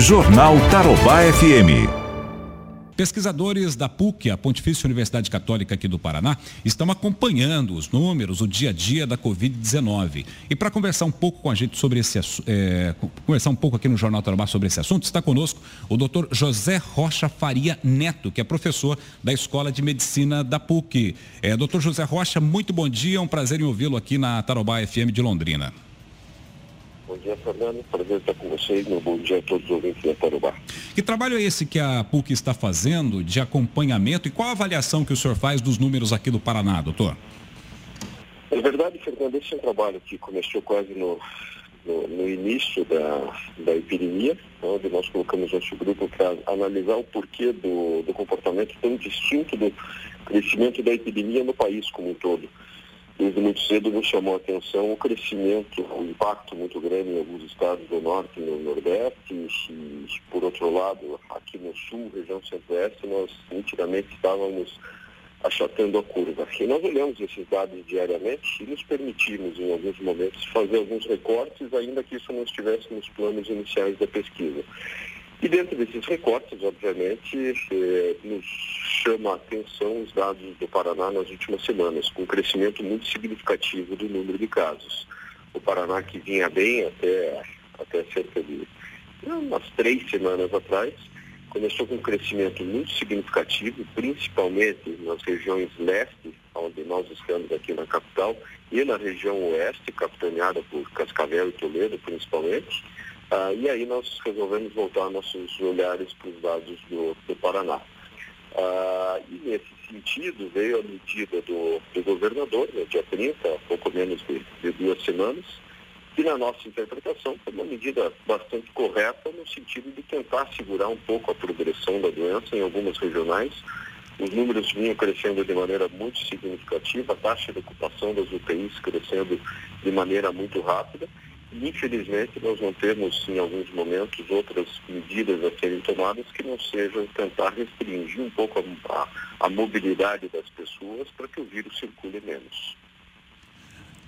Jornal Tarobá FM. Pesquisadores da PUC, a Pontifícia Universidade Católica aqui do Paraná, estão acompanhando os números, o dia a dia da Covid-19. E para conversar um pouco com a gente sobre esse é, conversar um pouco aqui no Jornal Tarobá sobre esse assunto, está conosco o doutor José Rocha Faria Neto, que é professor da Escola de Medicina da PUC. É, doutor José Rocha, muito bom dia, é um prazer em ouvi-lo aqui na Tarobá FM de Londrina. Bom dia, Fernando. Prazer estar com vocês. Meu bom dia a todos os ouvintes da Tarubá. Que trabalho é esse que a PUC está fazendo de acompanhamento e qual a avaliação que o senhor faz dos números aqui do Paraná, doutor? É verdade, Fernando, esse é um trabalho que começou quase no, no, no início da, da epidemia, onde nós colocamos nosso grupo para analisar o porquê do, do comportamento tão distinto do crescimento da epidemia no país como um todo desde muito cedo nos chamou a atenção o crescimento, o impacto muito grande em alguns estados do norte e no nordeste, e, por outro lado, aqui no sul, região centro-oeste, nós nitidamente estávamos achatando a curva. E nós olhamos esses dados diariamente e nos permitimos, em alguns momentos, fazer alguns recortes, ainda que isso não estivesse nos planos iniciais da pesquisa. E dentro desses recortes, obviamente, eh, nos chama a atenção os dados do Paraná nas últimas semanas, com um crescimento muito significativo do número de casos. O Paraná, que vinha bem até, até cerca de umas três semanas atrás, começou com um crescimento muito significativo, principalmente nas regiões leste, onde nós estamos aqui na capital, e na região oeste, capitaneada por Cascavel e Toledo, principalmente. Ah, e aí nós resolvemos voltar nossos olhares para os dados do, do Paraná. Ah, e nesse sentido veio a medida do, do governador, no dia 30, pouco menos de, de duas semanas, que na nossa interpretação foi uma medida bastante correta no sentido de tentar segurar um pouco a progressão da doença em algumas regionais. Os números vinham crescendo de maneira muito significativa, a taxa de ocupação das UTIs crescendo de maneira muito rápida. Infelizmente, nós não temos, em alguns momentos, outras medidas a serem tomadas que não sejam tentar restringir um pouco a, a, a mobilidade das pessoas para que o vírus circule menos.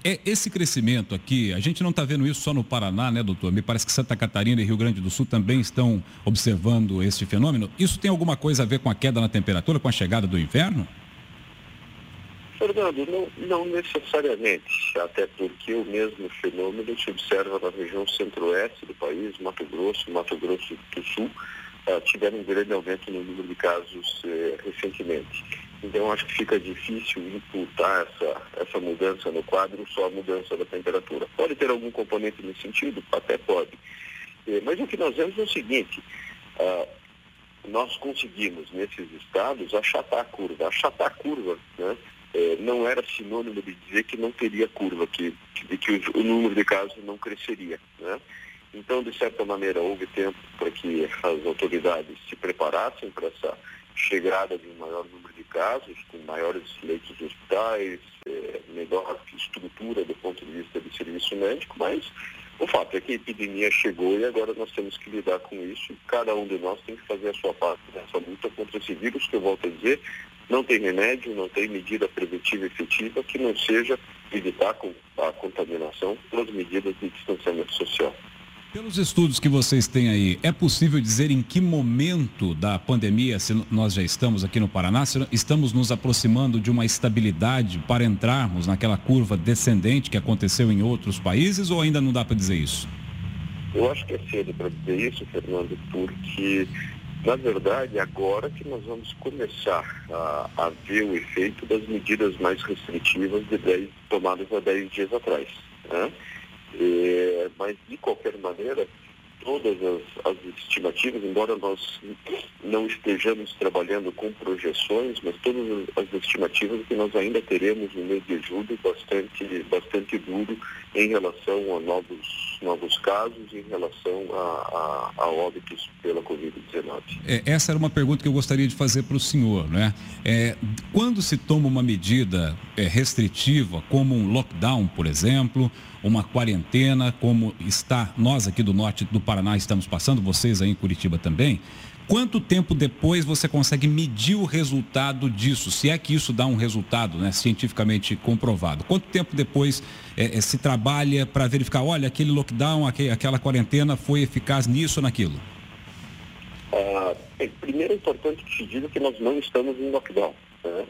É, esse crescimento aqui, a gente não está vendo isso só no Paraná, né, doutor? Me parece que Santa Catarina e Rio Grande do Sul também estão observando esse fenômeno. Isso tem alguma coisa a ver com a queda na temperatura, com a chegada do inverno? Fernando, não, não necessariamente, até porque o mesmo fenômeno se observa na região centro-oeste do país, Mato Grosso, Mato Grosso do Sul, uh, tiveram um grande aumento no número de casos uh, recentemente. Então, acho que fica difícil imputar essa, essa mudança no quadro só a mudança da temperatura. Pode ter algum componente nesse sentido? Até pode. Uh, mas o que nós vemos é o seguinte, ah, nós conseguimos, nesses estados, achatar a curva. Achatar a curva, né? É, não era sinônimo de dizer que não teria curva, que, de que o, número de casos não cresceria. Né? Então, de certa maneira, houve tempo para que as autoridades se preparassem para essa chegada de um maior número de casos, com maiores leitos de hospitais, é, melhor estrutura do ponto de vista do serviço médico, mas o fato é que a epidemia chegou e agora nós temos que lidar com isso. Cada um de nós tem que fazer a sua parte nessa luta contra esse vírus, que eu volto a dizer, não tem remédio, não tem medida preventiva efetiva que não seja evitar a contaminação pelas medidas de distanciamento social. Pelos estudos que vocês têm aí, é possível dizer em que momento da pandemia, se nós já estamos aqui no Paraná, se estamos nos aproximando de uma estabilidade para entrarmos naquela curva descendente que aconteceu em outros países ou ainda não dá para dizer isso? Eu acho que é cedo para dizer isso, Fernando, porque na verdade, agora que nós vamos começar a, a ver o efeito das medidas mais restritivas de 10, tomadas há 10 dias atrás. Né? É, mas, de qualquer maneira, todas as, as, estimativas, embora nós não estejamos trabalhando com projeções, mas todas as estimativas que nós ainda teremos no mês de julho bastante, bastante duro em relação a novos, novos casos, em relação a, a, a óbitos pela Covid-19. É, essa era uma pergunta que eu gostaria de fazer para o senhor. Né? É, quando se toma uma medida é, restritiva, como um lockdown, por exemplo, uma quarentena, como está nós aqui do norte do Paraná estamos passando, vocês aí em Curitiba também. Quanto tempo depois você consegue medir o resultado disso? Se é que isso dá um resultado né, cientificamente comprovado. Quanto tempo depois é, é, se trabalha para verificar, olha, aquele lockdown, aquela quarentena foi eficaz nisso ou naquilo? Bem, primeiro é importante que se diga que nós não estamos em lockdown. Né?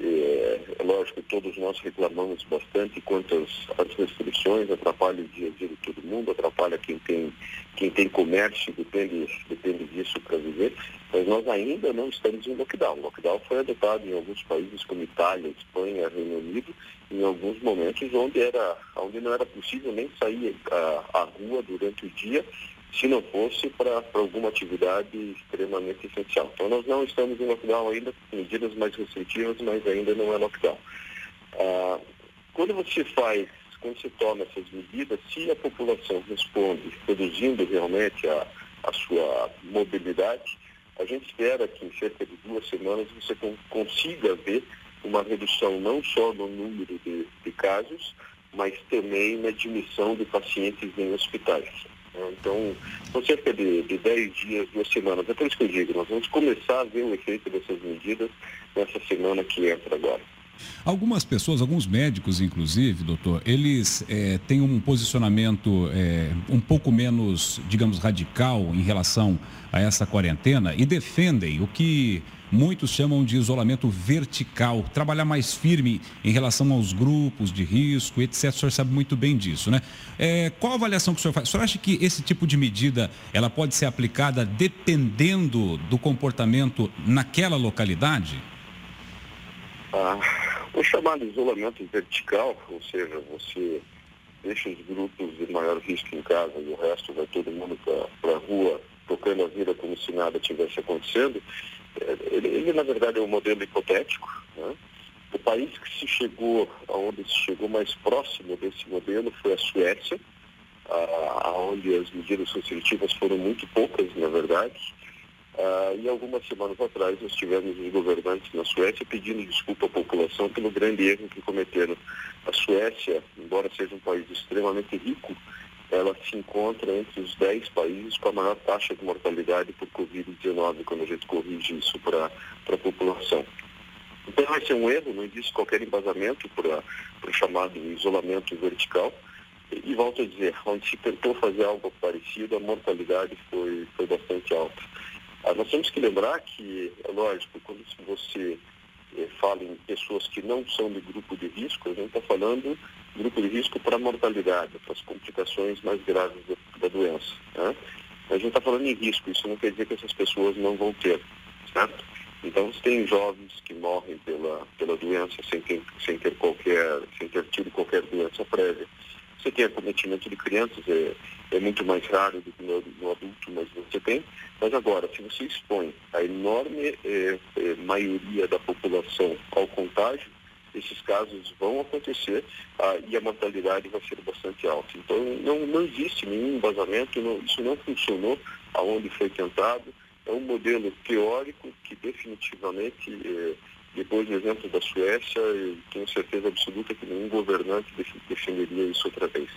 É, é, lógico, todos nós reclamamos bastante quanto às, restrições, atrapalha o dia a dia de todo mundo, atrapalha quem tem, quem tem comércio, depende, depende disso para viver, mas nós ainda não estamos em lockdown. O lockdown foi adotado em alguns países como Itália, Espanha, Reino Unido, em alguns momentos onde, era, onde não era possível nem sair à, à rua durante o dia se não fosse para alguma atividade extremamente essencial. Então nós não estamos em lockdown ainda, com medidas mais restritivas, mas ainda não é lockdown. Ah, quando você faz, quando você toma essas medidas, se a população responde reduzindo realmente a, a sua mobilidade, a gente espera que em cerca de duas semanas você consiga ver uma redução não só no número de, de casos, mas também na admissão de pacientes em hospitais. Né? Então, são cerca de, de 10 dias, duas semanas. É por isso que eu digo, nós vamos começar a ver o efeito dessas medidas nessa semana que entra agora. Algumas pessoas, alguns médicos, inclusive, doutor, eles é, têm um posicionamento é, um pouco menos, digamos, radical em relação a essa quarentena e defendem o que muitos chamam de isolamento vertical, trabalhar mais firme em relação aos grupos de risco, etc. O senhor sabe muito bem disso, né? É, qual a avaliação que o senhor faz? O senhor acha que esse tipo de medida ela pode ser aplicada dependendo do comportamento naquela localidade? Ah, o chamado isolamento vertical, ou seja, você deixa os grupos de maior risco em casa e o resto vai todo mundo para a rua tocando a vida como se nada tivesse acontecendo, ele, ele, na verdade é um modelo hipotético. Né? O país que se chegou, aonde se chegou mais próximo desse modelo foi a Suécia, aonde as medidas restritivas foram muito poucas, na verdade. Ah, e algumas semanas atrás nós tivemos os governantes na Suécia pedindo desculpa à população pelo grande erro que cometeram. A Suécia, embora seja um país extremamente rico, ela se encontra entre os 10 países com a maior taxa de mortalidade por Covid-19, quando a gente corrige isso para a população. Então vai ser um erro, não existe qualquer embasamento para o chamado isolamento vertical. E, e, volto a dizer, onde se tentou fazer algo parecido, a mortalidade foi, foi bastante alta. Ah, nós temos que lembrar que, é lógico, quando você eh, fala em pessoas que não são de grupo de risco, a gente está falando grupo de risco para a mortalidade, para as complicações mais graves da, da doença. Né? A gente está falando em risco, isso não quer dizer que essas pessoas não vão ter, certo? Então, você tem jovens que morrem pela, pela doença sem ter, sem ter qualquer, sem ter tido qualquer doença prévia. Você tem acometimento de crianças, é, é muito mais raro do que no, no, adulto, mas você tem. Mas agora, se você expõe a enorme é, é, maioria da população ao contágio, esses casos vão acontecer ah, e a mortalidade vai ser bastante alta. Então, não, não existe nenhum embasamento, não, isso não funcionou aonde foi tentado. É um modelo teórico que definitivamente, eh, depois do exemplo da Suécia, tenho certeza absoluta que nenhum governante defenderia isso outra vez.